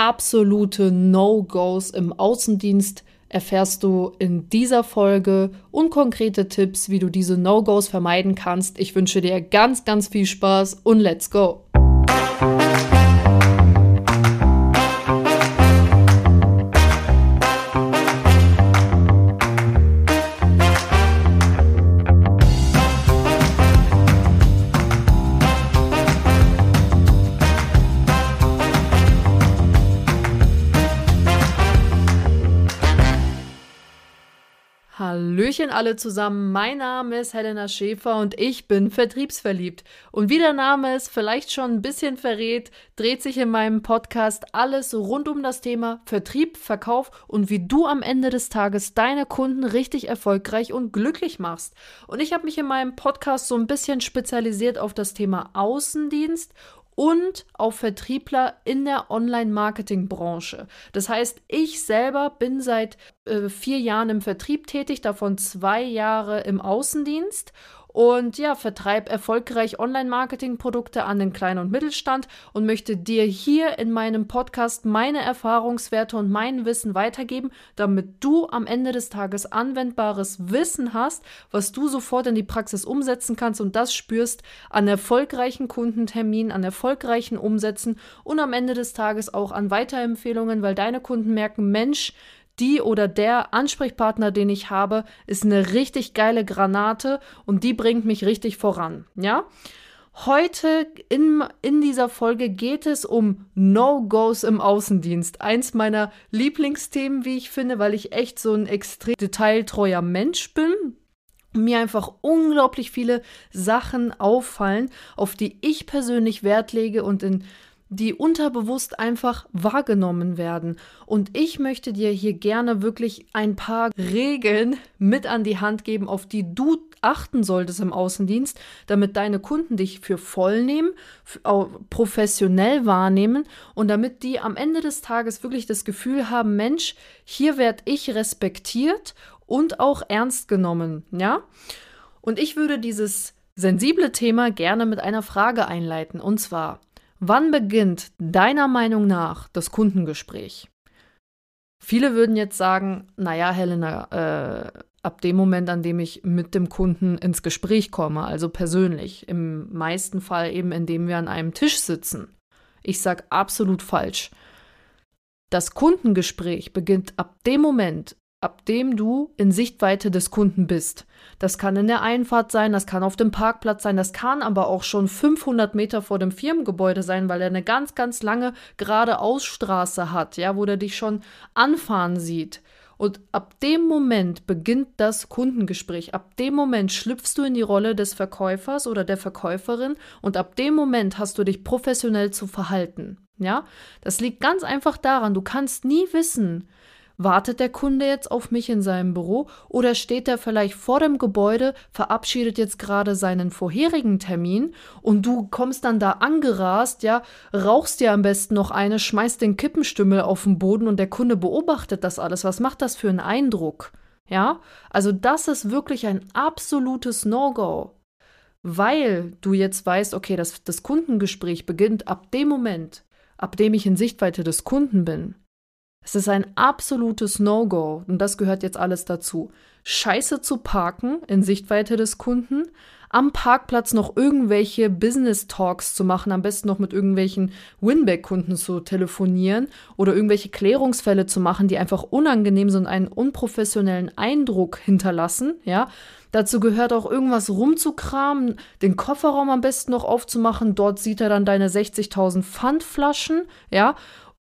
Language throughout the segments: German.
absolute No-Gos im Außendienst erfährst du in dieser Folge und konkrete Tipps, wie du diese No-Gos vermeiden kannst. Ich wünsche dir ganz, ganz viel Spaß und let's go! Hallöchen alle zusammen, mein Name ist Helena Schäfer und ich bin vertriebsverliebt. Und wie der Name es vielleicht schon ein bisschen verrät, dreht sich in meinem Podcast alles rund um das Thema Vertrieb, Verkauf und wie du am Ende des Tages deine Kunden richtig erfolgreich und glücklich machst. Und ich habe mich in meinem Podcast so ein bisschen spezialisiert auf das Thema Außendienst und auf Vertriebler in der Online-Marketing-Branche. Das heißt, ich selber bin seit äh, vier Jahren im Vertrieb tätig, davon zwei Jahre im Außendienst und ja, vertreibe erfolgreich Online-Marketing-Produkte an den Klein- und Mittelstand und möchte dir hier in meinem Podcast meine Erfahrungswerte und mein Wissen weitergeben, damit du am Ende des Tages anwendbares Wissen hast, was du sofort in die Praxis umsetzen kannst und das spürst an erfolgreichen Kundenterminen, an erfolgreichen Umsätzen und am Ende des Tages auch an Weiterempfehlungen, weil deine Kunden merken, Mensch, die oder der Ansprechpartner, den ich habe, ist eine richtig geile Granate und die bringt mich richtig voran. Ja? Heute in, in dieser Folge geht es um No-Gos im Außendienst. Eins meiner Lieblingsthemen, wie ich finde, weil ich echt so ein extrem detailtreuer Mensch bin. Mir einfach unglaublich viele Sachen auffallen, auf die ich persönlich Wert lege und in die unterbewusst einfach wahrgenommen werden. Und ich möchte dir hier gerne wirklich ein paar Regeln mit an die Hand geben, auf die du achten solltest im Außendienst, damit deine Kunden dich für voll nehmen, professionell wahrnehmen und damit die am Ende des Tages wirklich das Gefühl haben, Mensch, hier werde ich respektiert und auch ernst genommen, ja? Und ich würde dieses sensible Thema gerne mit einer Frage einleiten und zwar Wann beginnt deiner Meinung nach das Kundengespräch? Viele würden jetzt sagen, naja, Helena, äh, ab dem Moment, an dem ich mit dem Kunden ins Gespräch komme, also persönlich, im meisten Fall eben, indem wir an einem Tisch sitzen. Ich sage absolut falsch. Das Kundengespräch beginnt ab dem Moment, ab dem du in Sichtweite des Kunden bist. Das kann in der Einfahrt sein, das kann auf dem Parkplatz sein, das kann aber auch schon 500 Meter vor dem Firmengebäude sein, weil er eine ganz, ganz lange gerade Ausstraße hat, ja, wo der dich schon anfahren sieht. Und ab dem Moment beginnt das Kundengespräch. Ab dem Moment schlüpfst du in die Rolle des Verkäufers oder der Verkäuferin und ab dem Moment hast du dich professionell zu verhalten. Ja, das liegt ganz einfach daran, du kannst nie wissen, Wartet der Kunde jetzt auf mich in seinem Büro oder steht er vielleicht vor dem Gebäude, verabschiedet jetzt gerade seinen vorherigen Termin und du kommst dann da angerast, ja, rauchst dir am besten noch eine, schmeißt den Kippenstümmel auf den Boden und der Kunde beobachtet das alles. Was macht das für einen Eindruck? Ja, also das ist wirklich ein absolutes No-Go. Weil du jetzt weißt, okay, das, das Kundengespräch beginnt ab dem Moment, ab dem ich in Sichtweite des Kunden bin. Es ist ein absolutes No-Go und das gehört jetzt alles dazu. Scheiße zu parken in Sichtweite des Kunden, am Parkplatz noch irgendwelche Business Talks zu machen, am besten noch mit irgendwelchen Winback-Kunden zu telefonieren oder irgendwelche Klärungsfälle zu machen, die einfach unangenehm sind und einen unprofessionellen Eindruck hinterlassen, ja. Dazu gehört auch irgendwas rumzukramen, den Kofferraum am besten noch aufzumachen. Dort sieht er dann deine 60.000 Pfandflaschen, ja.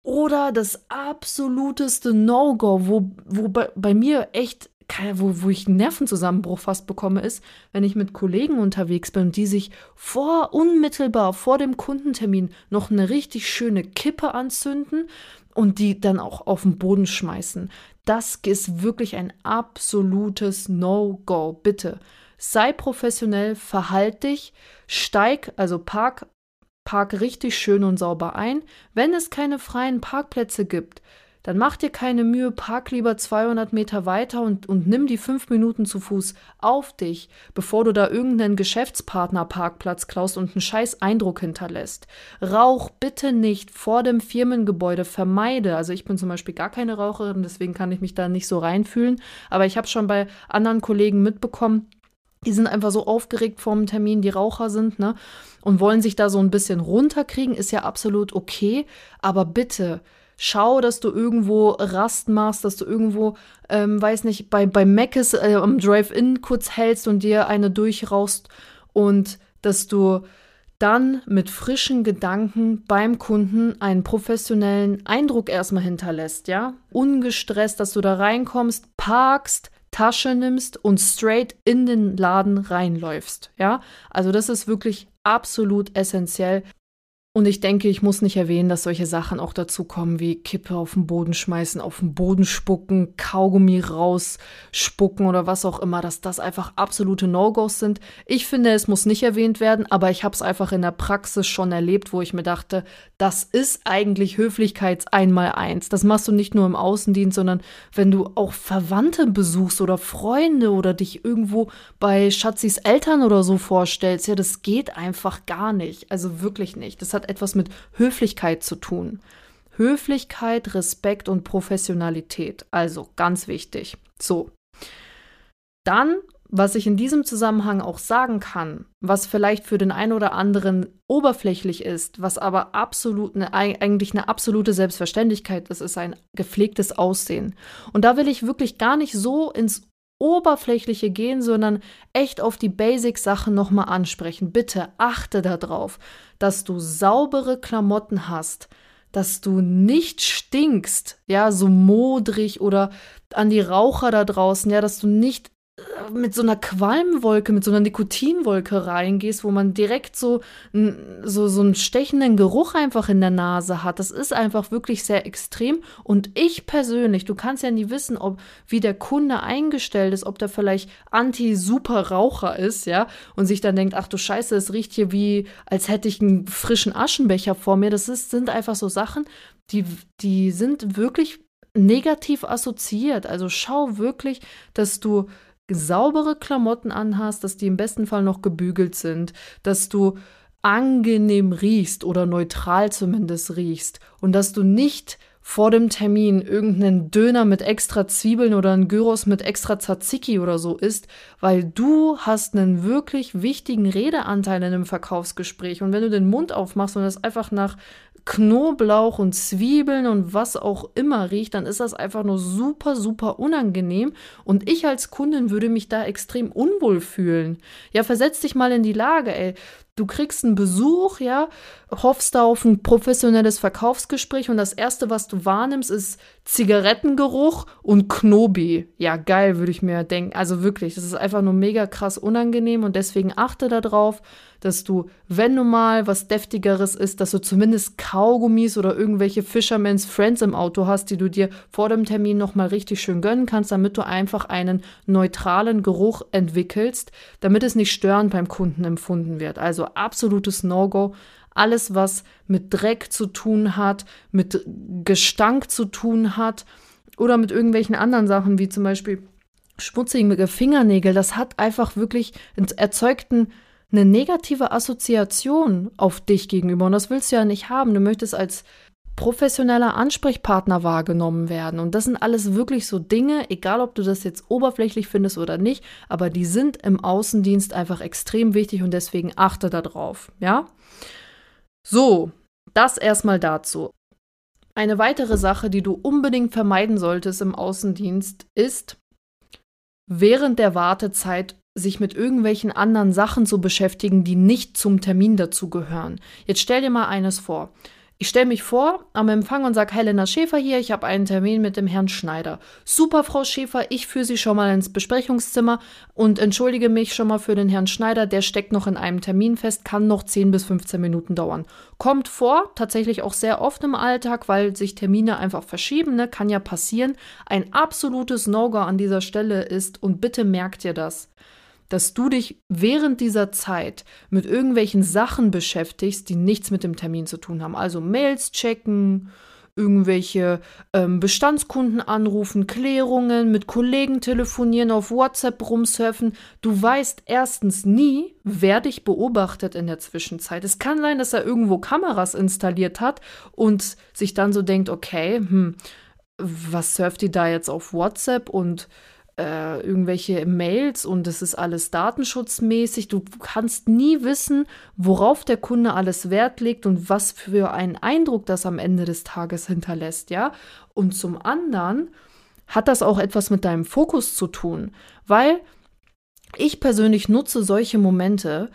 Oder das absoluteste No-Go, wo, wo bei, bei mir echt wo, wo ich einen Nervenzusammenbruch fast bekomme, ist, wenn ich mit Kollegen unterwegs bin, die sich vor, unmittelbar vor dem Kundentermin noch eine richtig schöne Kippe anzünden und die dann auch auf den Boden schmeißen. Das ist wirklich ein absolutes No-Go. Bitte sei professionell, verhalt dich, steig, also park Park richtig schön und sauber ein. Wenn es keine freien Parkplätze gibt, dann mach dir keine Mühe, park lieber 200 Meter weiter und, und nimm die fünf Minuten zu Fuß auf dich, bevor du da irgendeinen Geschäftspartnerparkplatz klaust und einen scheiß Eindruck hinterlässt. Rauch bitte nicht vor dem Firmengebäude, vermeide. Also ich bin zum Beispiel gar keine Raucherin, deswegen kann ich mich da nicht so reinfühlen, aber ich habe schon bei anderen Kollegen mitbekommen, die sind einfach so aufgeregt vorm Termin, die Raucher sind, ne? Und wollen sich da so ein bisschen runterkriegen, ist ja absolut okay. Aber bitte, schau, dass du irgendwo Rast machst, dass du irgendwo, ähm, weiß nicht, bei, bei Meckes äh, am Drive-In kurz hältst und dir eine durchrauchst und dass du dann mit frischen Gedanken beim Kunden einen professionellen Eindruck erstmal hinterlässt, ja? Ungestresst, dass du da reinkommst, parkst, Tasche nimmst und straight in den Laden reinläufst, ja? Also das ist wirklich absolut essentiell, und ich denke, ich muss nicht erwähnen, dass solche Sachen auch dazu kommen, wie Kippe auf den Boden schmeißen, auf den Boden spucken, Kaugummi rausspucken oder was auch immer, dass das einfach absolute No-Gos sind. Ich finde, es muss nicht erwähnt werden, aber ich habe es einfach in der Praxis schon erlebt, wo ich mir dachte, das ist eigentlich Höflichkeits einmal eins. Das machst du nicht nur im Außendienst, sondern wenn du auch Verwandte besuchst oder Freunde oder dich irgendwo bei Schatzis Eltern oder so vorstellst, ja, das geht einfach gar nicht. Also wirklich nicht. Das hat hat etwas mit Höflichkeit zu tun. Höflichkeit, Respekt und Professionalität. Also ganz wichtig. So. Dann, was ich in diesem Zusammenhang auch sagen kann, was vielleicht für den einen oder anderen oberflächlich ist, was aber absolut eine, eigentlich eine absolute Selbstverständlichkeit ist, ist ein gepflegtes Aussehen. Und da will ich wirklich gar nicht so ins Oberflächliche gehen, sondern echt auf die Basic-Sachen nochmal ansprechen. Bitte achte darauf, dass du saubere Klamotten hast, dass du nicht stinkst, ja, so modrig oder an die Raucher da draußen, ja, dass du nicht mit so einer Qualmwolke, mit so einer Nikotinwolke reingehst, wo man direkt so, so, so einen stechenden Geruch einfach in der Nase hat. Das ist einfach wirklich sehr extrem. Und ich persönlich, du kannst ja nie wissen, ob wie der Kunde eingestellt ist, ob der vielleicht Anti-Super-Raucher ist, ja, und sich dann denkt, ach du Scheiße, es riecht hier wie, als hätte ich einen frischen Aschenbecher vor mir. Das ist, sind einfach so Sachen, die, die sind wirklich negativ assoziiert. Also schau wirklich, dass du saubere Klamotten anhast, dass die im besten Fall noch gebügelt sind, dass du angenehm riechst oder neutral zumindest riechst und dass du nicht vor dem Termin irgendeinen Döner mit extra Zwiebeln oder einen Gyros mit extra Tzatziki oder so isst, weil du hast einen wirklich wichtigen Redeanteil in einem Verkaufsgespräch und wenn du den Mund aufmachst und das einfach nach Knoblauch und Zwiebeln und was auch immer riecht, dann ist das einfach nur super, super unangenehm. Und ich als Kundin würde mich da extrem unwohl fühlen. Ja, versetz dich mal in die Lage, ey. Du kriegst einen Besuch, ja, hoffst da auf ein professionelles Verkaufsgespräch und das erste, was du wahrnimmst, ist Zigarettengeruch und Knobi. Ja, geil, würde ich mir denken. Also wirklich, das ist einfach nur mega krass unangenehm und deswegen achte darauf, dass du, wenn du mal was deftigeres isst, dass du zumindest Kaugummis oder irgendwelche Fisherman's Friends im Auto hast, die du dir vor dem Termin nochmal richtig schön gönnen kannst, damit du einfach einen neutralen Geruch entwickelst, damit es nicht störend beim Kunden empfunden wird. Also absolutes No-Go. Alles, was mit Dreck zu tun hat, mit Gestank zu tun hat oder mit irgendwelchen anderen Sachen, wie zum Beispiel schmutzige Fingernägel, das hat einfach wirklich erzeugten eine negative Assoziation auf dich gegenüber. Und das willst du ja nicht haben. Du möchtest als professioneller Ansprechpartner wahrgenommen werden. Und das sind alles wirklich so Dinge, egal ob du das jetzt oberflächlich findest oder nicht, aber die sind im Außendienst einfach extrem wichtig und deswegen achte darauf, ja? So, das erstmal dazu. Eine weitere Sache, die du unbedingt vermeiden solltest im Außendienst, ist, während der Wartezeit sich mit irgendwelchen anderen Sachen zu beschäftigen, die nicht zum Termin dazugehören. Jetzt stell dir mal eines vor. Ich stelle mich vor am Empfang und sage, Helena Schäfer hier, ich habe einen Termin mit dem Herrn Schneider. Super, Frau Schäfer, ich führe Sie schon mal ins Besprechungszimmer und entschuldige mich schon mal für den Herrn Schneider, der steckt noch in einem Termin fest, kann noch 10 bis 15 Minuten dauern. Kommt vor, tatsächlich auch sehr oft im Alltag, weil sich Termine einfach verschieben, ne? kann ja passieren. Ein absolutes No-Go an dieser Stelle ist, und bitte merkt ihr das, dass du dich während dieser Zeit mit irgendwelchen Sachen beschäftigst, die nichts mit dem Termin zu tun haben. Also Mails checken, irgendwelche ähm, Bestandskunden anrufen, Klärungen, mit Kollegen telefonieren, auf WhatsApp rumsurfen. Du weißt erstens nie, wer dich beobachtet in der Zwischenzeit. Es kann sein, dass er irgendwo Kameras installiert hat und sich dann so denkt, okay, hm, was surft die da jetzt auf WhatsApp und äh, irgendwelche Mails und es ist alles datenschutzmäßig. Du kannst nie wissen, worauf der Kunde alles Wert legt und was für einen Eindruck das am Ende des Tages hinterlässt, ja. Und zum anderen hat das auch etwas mit deinem Fokus zu tun, weil ich persönlich nutze solche Momente,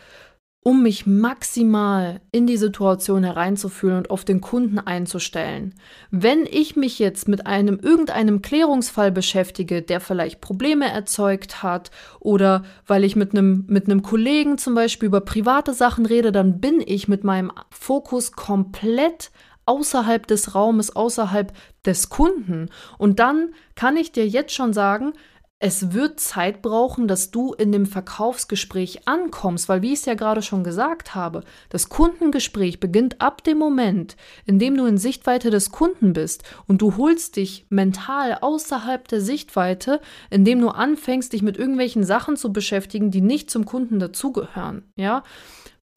um mich maximal in die Situation hereinzufühlen und auf den Kunden einzustellen. Wenn ich mich jetzt mit einem irgendeinem Klärungsfall beschäftige, der vielleicht Probleme erzeugt hat oder weil ich mit einem mit einem Kollegen zum Beispiel über private Sachen rede, dann bin ich mit meinem Fokus komplett außerhalb des Raumes, außerhalb des Kunden. Und dann kann ich dir jetzt schon sagen, es wird Zeit brauchen, dass du in dem Verkaufsgespräch ankommst, weil wie ich es ja gerade schon gesagt habe, das Kundengespräch beginnt ab dem Moment, in dem du in Sichtweite des Kunden bist und du holst dich mental außerhalb der Sichtweite, indem du anfängst, dich mit irgendwelchen Sachen zu beschäftigen, die nicht zum Kunden dazugehören, ja?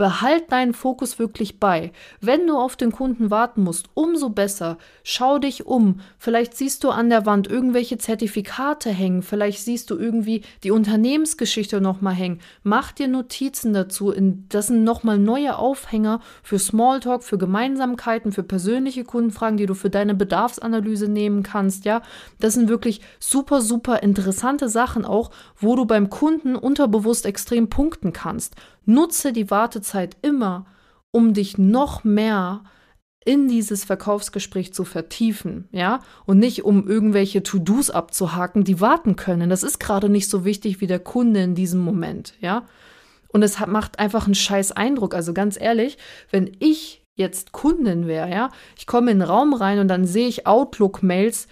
Behalt deinen Fokus wirklich bei. Wenn du auf den Kunden warten musst, umso besser. Schau dich um. Vielleicht siehst du an der Wand irgendwelche Zertifikate hängen. Vielleicht siehst du irgendwie die Unternehmensgeschichte nochmal hängen. Mach dir Notizen dazu. Das sind nochmal neue Aufhänger für Smalltalk, für Gemeinsamkeiten, für persönliche Kundenfragen, die du für deine Bedarfsanalyse nehmen kannst. Ja, das sind wirklich super, super interessante Sachen auch, wo du beim Kunden unterbewusst extrem punkten kannst. Nutze die Wartezeit immer, um dich noch mehr in dieses Verkaufsgespräch zu vertiefen, ja, und nicht um irgendwelche To-Dos abzuhaken, die warten können. Das ist gerade nicht so wichtig wie der Kunde in diesem Moment, ja. Und es hat, macht einfach einen scheiß Eindruck. Also ganz ehrlich, wenn ich jetzt Kundin wäre, ja, ich komme in den Raum rein und dann sehe ich Outlook-Mails,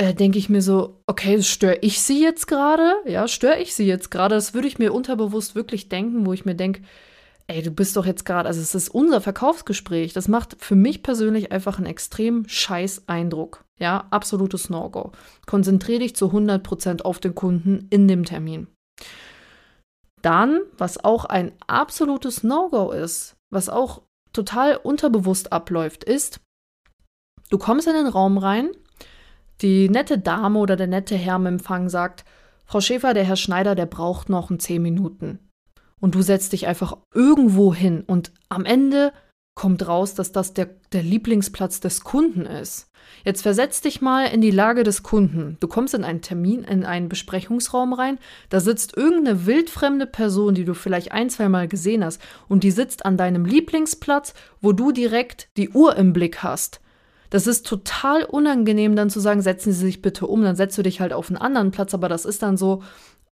äh, denke ich mir so, okay, störe ich sie jetzt gerade? Ja, störe ich sie jetzt gerade? Das würde ich mir unterbewusst wirklich denken, wo ich mir denke, ey, du bist doch jetzt gerade, also es ist unser Verkaufsgespräch. Das macht für mich persönlich einfach einen extrem scheiß Eindruck. Ja, absolutes No-Go. Konzentriere dich zu 100% auf den Kunden in dem Termin. Dann, was auch ein absolutes No-Go ist, was auch total unterbewusst abläuft, ist, du kommst in den Raum rein die nette Dame oder der nette Herr im Empfang sagt, Frau Schäfer, der Herr Schneider, der braucht noch ein zehn Minuten. Und du setzt dich einfach irgendwo hin und am Ende kommt raus, dass das der, der Lieblingsplatz des Kunden ist. Jetzt versetz dich mal in die Lage des Kunden. Du kommst in einen Termin, in einen Besprechungsraum rein, da sitzt irgendeine wildfremde Person, die du vielleicht ein, zwei Mal gesehen hast, und die sitzt an deinem Lieblingsplatz, wo du direkt die Uhr im Blick hast. Das ist total unangenehm, dann zu sagen, setzen Sie sich bitte um, dann setzt du dich halt auf einen anderen Platz, aber das ist dann so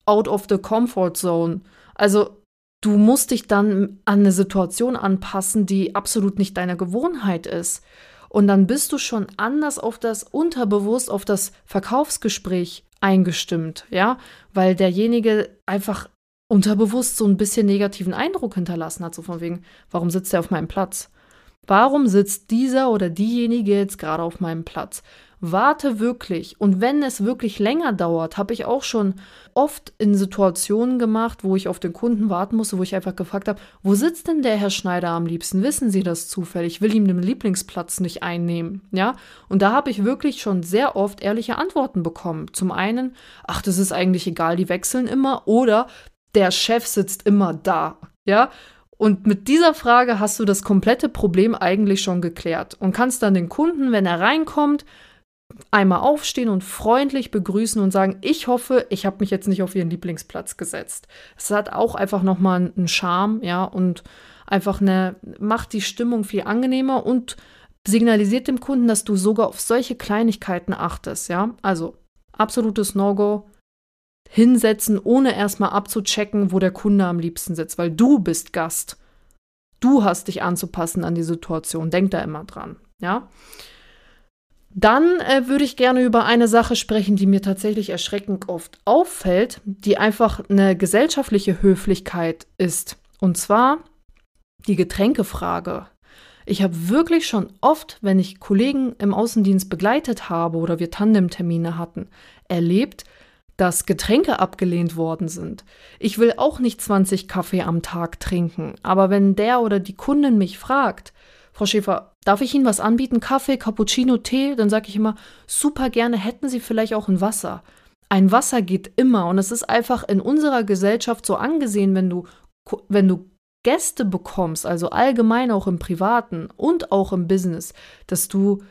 out of the comfort zone. Also du musst dich dann an eine Situation anpassen, die absolut nicht deiner Gewohnheit ist. Und dann bist du schon anders auf das unterbewusst, auf das Verkaufsgespräch eingestimmt, ja, weil derjenige einfach unterbewusst so ein bisschen negativen Eindruck hinterlassen hat, so von wegen, warum sitzt er auf meinem Platz? Warum sitzt dieser oder diejenige jetzt gerade auf meinem Platz? Warte wirklich. Und wenn es wirklich länger dauert, habe ich auch schon oft in Situationen gemacht, wo ich auf den Kunden warten musste, wo ich einfach gefragt habe, wo sitzt denn der Herr Schneider am liebsten? Wissen Sie das zufällig? Ich will ihm den Lieblingsplatz nicht einnehmen. Ja? Und da habe ich wirklich schon sehr oft ehrliche Antworten bekommen. Zum einen, ach, das ist eigentlich egal, die wechseln immer. Oder der Chef sitzt immer da. Ja, und mit dieser Frage hast du das komplette Problem eigentlich schon geklärt und kannst dann den Kunden, wenn er reinkommt, einmal aufstehen und freundlich begrüßen und sagen, ich hoffe, ich habe mich jetzt nicht auf Ihren Lieblingsplatz gesetzt. Es hat auch einfach nochmal einen Charme, ja, und einfach eine, macht die Stimmung viel angenehmer und signalisiert dem Kunden, dass du sogar auf solche Kleinigkeiten achtest, ja. Also, absolutes No-Go, hinsetzen, ohne erstmal abzuchecken, wo der Kunde am liebsten sitzt, weil du bist Gast. Du hast dich anzupassen an die Situation. Denk da immer dran, ja? Dann äh, würde ich gerne über eine Sache sprechen, die mir tatsächlich erschreckend oft auffällt, die einfach eine gesellschaftliche Höflichkeit ist. Und zwar die Getränkefrage. Ich habe wirklich schon oft, wenn ich Kollegen im Außendienst begleitet habe oder wir Tandemtermine hatten, erlebt, dass Getränke abgelehnt worden sind. Ich will auch nicht 20 Kaffee am Tag trinken, aber wenn der oder die Kundin mich fragt, Frau Schäfer, darf ich Ihnen was anbieten? Kaffee, Cappuccino, Tee? Dann sage ich immer, super gerne, hätten Sie vielleicht auch ein Wasser. Ein Wasser geht immer und es ist einfach in unserer Gesellschaft so angesehen, wenn du, wenn du Gäste bekommst, also allgemein auch im Privaten und auch im Business, dass du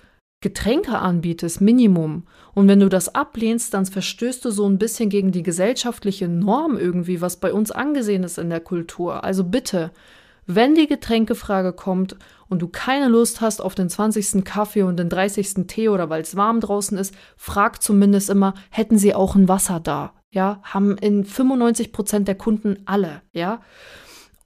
Getränke anbietest, Minimum. Und wenn du das ablehnst, dann verstößt du so ein bisschen gegen die gesellschaftliche Norm irgendwie, was bei uns angesehen ist in der Kultur. Also bitte, wenn die Getränkefrage kommt und du keine Lust hast auf den 20. Kaffee und den 30. Tee oder weil es warm draußen ist, frag zumindest immer, hätten sie auch ein Wasser da? Ja, haben in 95 Prozent der Kunden alle, ja.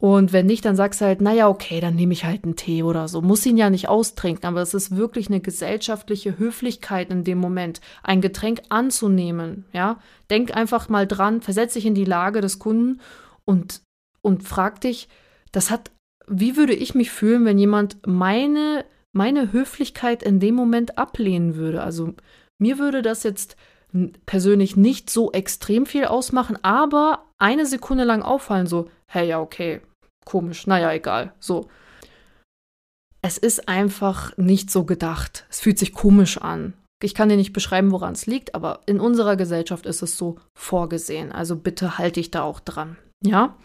Und wenn nicht, dann sagst du halt, naja, okay, dann nehme ich halt einen Tee oder so. Muss ihn ja nicht austrinken, aber es ist wirklich eine gesellschaftliche Höflichkeit in dem Moment, ein Getränk anzunehmen, ja. Denk einfach mal dran, versetz dich in die Lage des Kunden und, und frag dich, das hat, wie würde ich mich fühlen, wenn jemand meine, meine Höflichkeit in dem Moment ablehnen würde? Also mir würde das jetzt persönlich nicht so extrem viel ausmachen, aber eine Sekunde lang auffallen, so, hey, ja, okay, komisch, naja, egal, so. Es ist einfach nicht so gedacht. Es fühlt sich komisch an. Ich kann dir nicht beschreiben, woran es liegt, aber in unserer Gesellschaft ist es so vorgesehen. Also bitte halte ich da auch dran. Ja?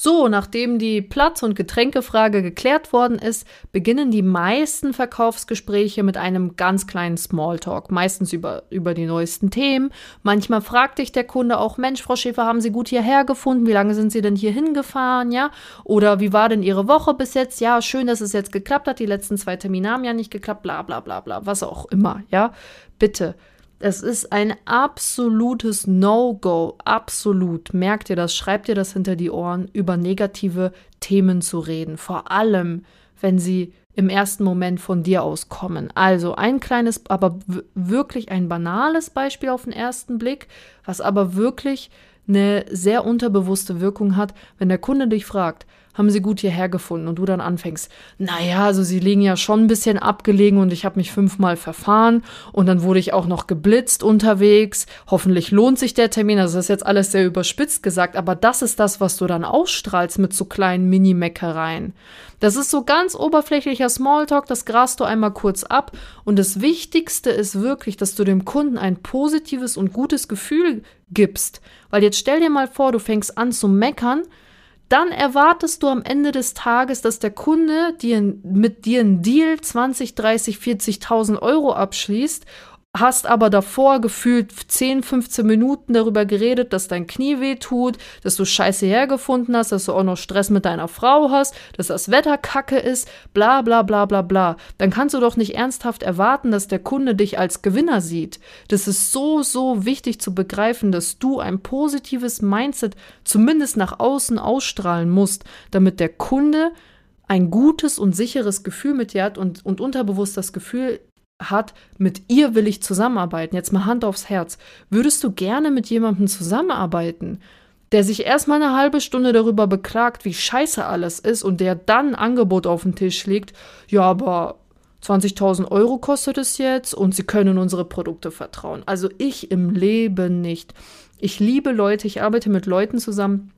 So, nachdem die Platz- und Getränkefrage geklärt worden ist, beginnen die meisten Verkaufsgespräche mit einem ganz kleinen Smalltalk, meistens über, über die neuesten Themen. Manchmal fragt dich der Kunde auch, Mensch, Frau Schäfer, haben Sie gut hierher gefunden? Wie lange sind Sie denn hier hingefahren? Ja? Oder wie war denn Ihre Woche bis jetzt? Ja, schön, dass es jetzt geklappt hat. Die letzten zwei Termine haben ja nicht geklappt, bla bla bla bla, was auch immer. Ja, bitte es ist ein absolutes No-Go, absolut. Merkt ihr das, schreibt ihr das hinter die Ohren, über negative Themen zu reden. Vor allem, wenn sie im ersten Moment von dir aus kommen. Also ein kleines, aber wirklich ein banales Beispiel auf den ersten Blick, was aber wirklich eine sehr unterbewusste Wirkung hat, wenn der Kunde dich fragt, haben sie gut hierher gefunden und du dann anfängst, naja, also sie liegen ja schon ein bisschen abgelegen und ich habe mich fünfmal verfahren und dann wurde ich auch noch geblitzt unterwegs. Hoffentlich lohnt sich der Termin. Also das ist jetzt alles sehr überspitzt gesagt, aber das ist das, was du dann ausstrahlst mit so kleinen Mini-Meckereien. Das ist so ganz oberflächlicher Smalltalk, das grast du einmal kurz ab und das Wichtigste ist wirklich, dass du dem Kunden ein positives und gutes Gefühl gibst. Weil jetzt stell dir mal vor, du fängst an zu meckern, dann erwartest du am Ende des Tages, dass der Kunde dir, mit dir einen Deal 20, 30, 40.000 Euro abschließt hast aber davor gefühlt 10, 15 Minuten darüber geredet, dass dein Knie weh tut, dass du Scheiße hergefunden hast, dass du auch noch Stress mit deiner Frau hast, dass das Wetter kacke ist, bla bla bla bla bla. Dann kannst du doch nicht ernsthaft erwarten, dass der Kunde dich als Gewinner sieht. Das ist so, so wichtig zu begreifen, dass du ein positives Mindset zumindest nach außen ausstrahlen musst, damit der Kunde ein gutes und sicheres Gefühl mit dir hat und, und unterbewusst das Gefühl hat, mit ihr will ich zusammenarbeiten. Jetzt mal Hand aufs Herz. Würdest du gerne mit jemandem zusammenarbeiten, der sich erstmal eine halbe Stunde darüber beklagt, wie scheiße alles ist und der dann ein Angebot auf den Tisch legt, ja, aber 20.000 Euro kostet es jetzt und sie können unsere Produkte vertrauen. Also ich im Leben nicht. Ich liebe Leute, ich arbeite mit Leuten zusammen,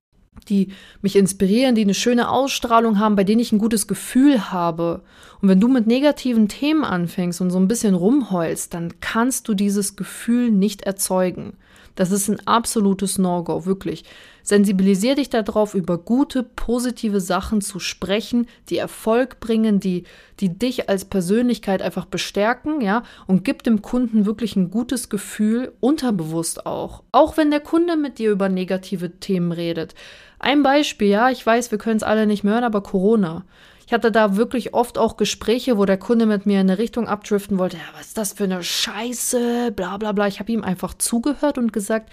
die mich inspirieren, die eine schöne Ausstrahlung haben, bei denen ich ein gutes Gefühl habe. Und wenn du mit negativen Themen anfängst und so ein bisschen rumheulst, dann kannst du dieses Gefühl nicht erzeugen. Das ist ein absolutes No-Go, wirklich. Sensibilisier dich darauf, über gute, positive Sachen zu sprechen, die Erfolg bringen, die, die dich als Persönlichkeit einfach bestärken, ja, und gib dem Kunden wirklich ein gutes Gefühl, unterbewusst auch. Auch wenn der Kunde mit dir über negative Themen redet. Ein Beispiel, ja, ich weiß, wir können es alle nicht mehr hören, aber Corona. Ich hatte da wirklich oft auch Gespräche, wo der Kunde mit mir in eine Richtung abdriften wollte. Ja, was ist das für eine Scheiße? Bla bla bla. Ich habe ihm einfach zugehört und gesagt,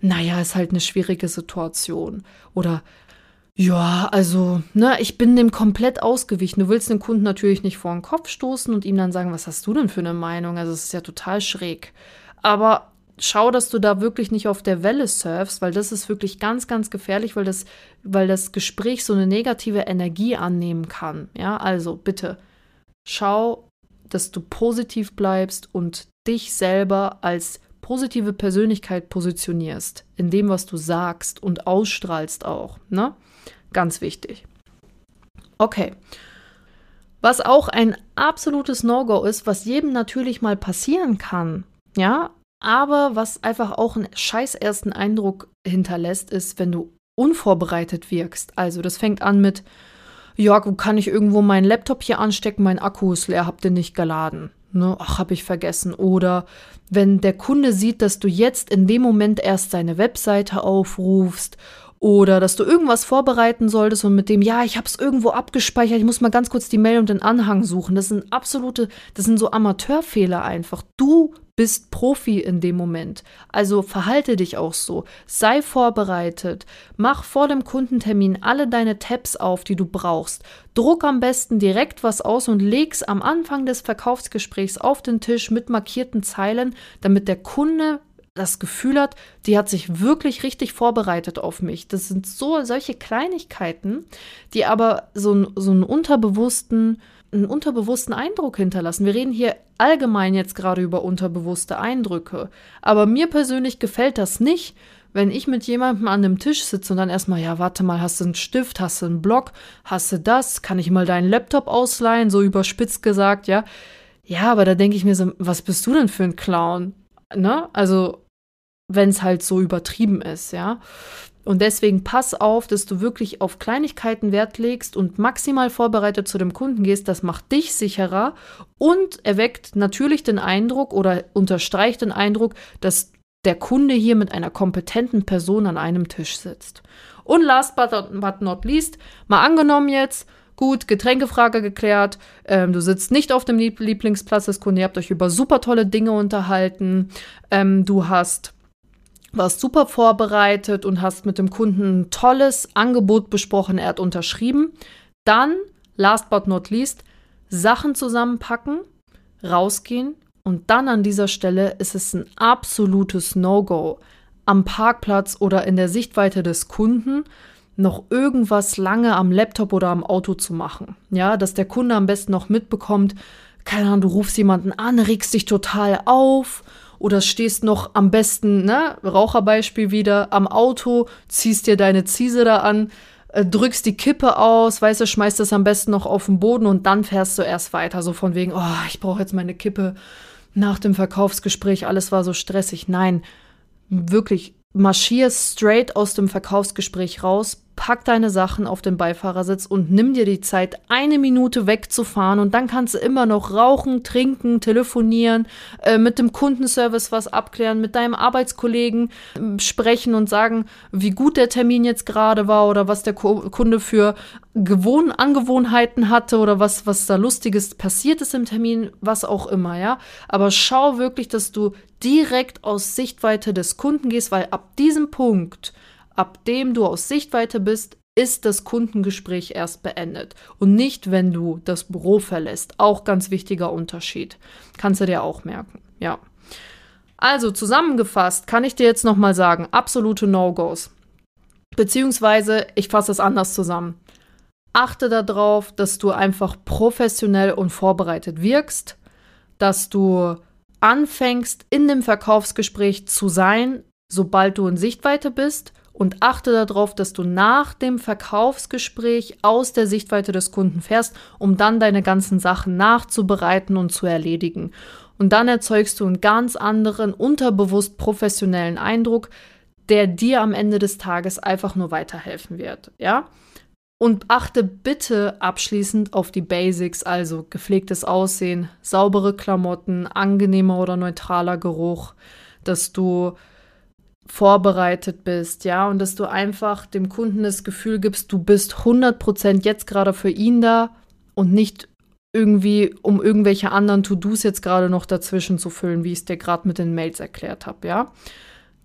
naja, ist halt eine schwierige Situation. Oder ja, also, ne, ich bin dem komplett ausgewichen. Du willst den Kunden natürlich nicht vor den Kopf stoßen und ihm dann sagen, was hast du denn für eine Meinung? Also, es ist ja total schräg. Aber schau, dass du da wirklich nicht auf der Welle surfst, weil das ist wirklich ganz, ganz gefährlich, weil das, weil das Gespräch so eine negative Energie annehmen kann. Ja, also bitte schau, dass du positiv bleibst und dich selber als positive Persönlichkeit positionierst, in dem, was du sagst und ausstrahlst auch. Ne? Ganz wichtig. Okay. Was auch ein absolutes No-Go ist, was jedem natürlich mal passieren kann, ja, aber was einfach auch einen scheiß ersten Eindruck hinterlässt, ist, wenn du unvorbereitet wirkst. Also das fängt an mit, ja, kann ich irgendwo meinen Laptop hier anstecken, mein Akku ist leer, habt ihr nicht geladen. Ne? Ach, hab ich vergessen. Oder wenn der Kunde sieht, dass du jetzt in dem Moment erst seine Webseite aufrufst oder dass du irgendwas vorbereiten solltest und mit dem, ja, ich habe es irgendwo abgespeichert, ich muss mal ganz kurz die Mail und den Anhang suchen. Das sind absolute, das sind so Amateurfehler einfach. Du bist Profi in dem Moment. Also verhalte dich auch so. Sei vorbereitet. Mach vor dem Kundentermin alle deine Tabs auf, die du brauchst. Druck am besten direkt was aus und leg's am Anfang des Verkaufsgesprächs auf den Tisch mit markierten Zeilen, damit der Kunde das Gefühl hat, die hat sich wirklich richtig vorbereitet auf mich. Das sind so solche Kleinigkeiten, die aber so, so einen unterbewussten, einen unterbewussten Eindruck hinterlassen. Wir reden hier allgemein jetzt gerade über unterbewusste Eindrücke. Aber mir persönlich gefällt das nicht, wenn ich mit jemandem an einem Tisch sitze und dann erstmal, ja, warte mal, hast du einen Stift, hast du einen Block, hast du das, kann ich mal deinen Laptop ausleihen, so überspitzt gesagt, ja. Ja, aber da denke ich mir so, was bist du denn für ein Clown? Ne? Also, wenn es halt so übertrieben ist, ja. Und deswegen pass auf, dass du wirklich auf Kleinigkeiten Wert legst und maximal vorbereitet zu dem Kunden gehst. Das macht dich sicherer und erweckt natürlich den Eindruck oder unterstreicht den Eindruck, dass der Kunde hier mit einer kompetenten Person an einem Tisch sitzt. Und last but not least, mal angenommen jetzt, gut, Getränkefrage geklärt, ähm, du sitzt nicht auf dem Lieblingsplatz des Kunden, ihr habt euch über super tolle Dinge unterhalten, ähm, du hast warst super vorbereitet und hast mit dem Kunden ein tolles Angebot besprochen, er hat unterschrieben. Dann, last but not least, Sachen zusammenpacken, rausgehen und dann an dieser Stelle ist es ein absolutes No-Go. Am Parkplatz oder in der Sichtweite des Kunden noch irgendwas lange am Laptop oder am Auto zu machen. Ja, dass der Kunde am besten noch mitbekommt, keine Ahnung, du rufst jemanden an, regst dich total auf oder stehst noch am besten, ne, Raucherbeispiel wieder, am Auto, ziehst dir deine Ziese da an, äh, drückst die Kippe aus, weißt du, schmeißt das am besten noch auf den Boden und dann fährst du erst weiter. So von wegen, oh, ich brauche jetzt meine Kippe nach dem Verkaufsgespräch, alles war so stressig. Nein, wirklich, marschier straight aus dem Verkaufsgespräch raus, pack deine Sachen auf den Beifahrersitz und nimm dir die Zeit, eine Minute wegzufahren und dann kannst du immer noch rauchen, trinken, telefonieren, äh, mit dem Kundenservice was abklären, mit deinem Arbeitskollegen äh, sprechen und sagen, wie gut der Termin jetzt gerade war oder was der Kunde für Gewohn Angewohnheiten hatte oder was, was da Lustiges passiert ist im Termin, was auch immer, ja. Aber schau wirklich, dass du direkt aus Sichtweite des Kunden gehst, weil ab diesem Punkt ab dem du aus Sichtweite bist, ist das Kundengespräch erst beendet und nicht, wenn du das Büro verlässt. Auch ganz wichtiger Unterschied. Kannst du dir auch merken. Ja. Also zusammengefasst kann ich dir jetzt nochmal sagen, absolute No-Gos. Beziehungsweise, ich fasse es anders zusammen. Achte darauf, dass du einfach professionell und vorbereitet wirkst, dass du anfängst, in dem Verkaufsgespräch zu sein, sobald du in Sichtweite bist und achte darauf, dass du nach dem Verkaufsgespräch aus der Sichtweite des Kunden fährst, um dann deine ganzen Sachen nachzubereiten und zu erledigen. Und dann erzeugst du einen ganz anderen, unterbewusst professionellen Eindruck, der dir am Ende des Tages einfach nur weiterhelfen wird, ja? Und achte bitte abschließend auf die Basics, also gepflegtes Aussehen, saubere Klamotten, angenehmer oder neutraler Geruch, dass du vorbereitet bist, ja, und dass du einfach dem Kunden das Gefühl gibst, du bist 100% jetzt gerade für ihn da und nicht irgendwie, um irgendwelche anderen To-Dos jetzt gerade noch dazwischen zu füllen, wie ich es dir gerade mit den Mails erklärt habe, ja.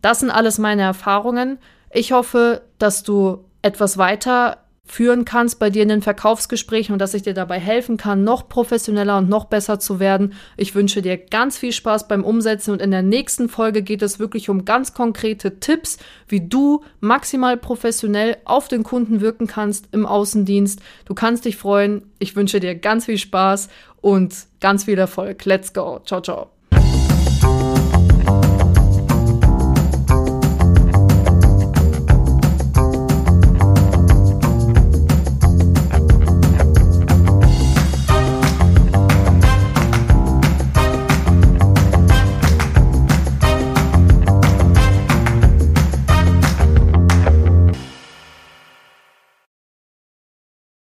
Das sind alles meine Erfahrungen. Ich hoffe, dass du etwas weiter führen kannst bei dir in den Verkaufsgesprächen und dass ich dir dabei helfen kann, noch professioneller und noch besser zu werden. Ich wünsche dir ganz viel Spaß beim Umsetzen und in der nächsten Folge geht es wirklich um ganz konkrete Tipps, wie du maximal professionell auf den Kunden wirken kannst im Außendienst. Du kannst dich freuen. Ich wünsche dir ganz viel Spaß und ganz viel Erfolg. Let's go. Ciao, ciao.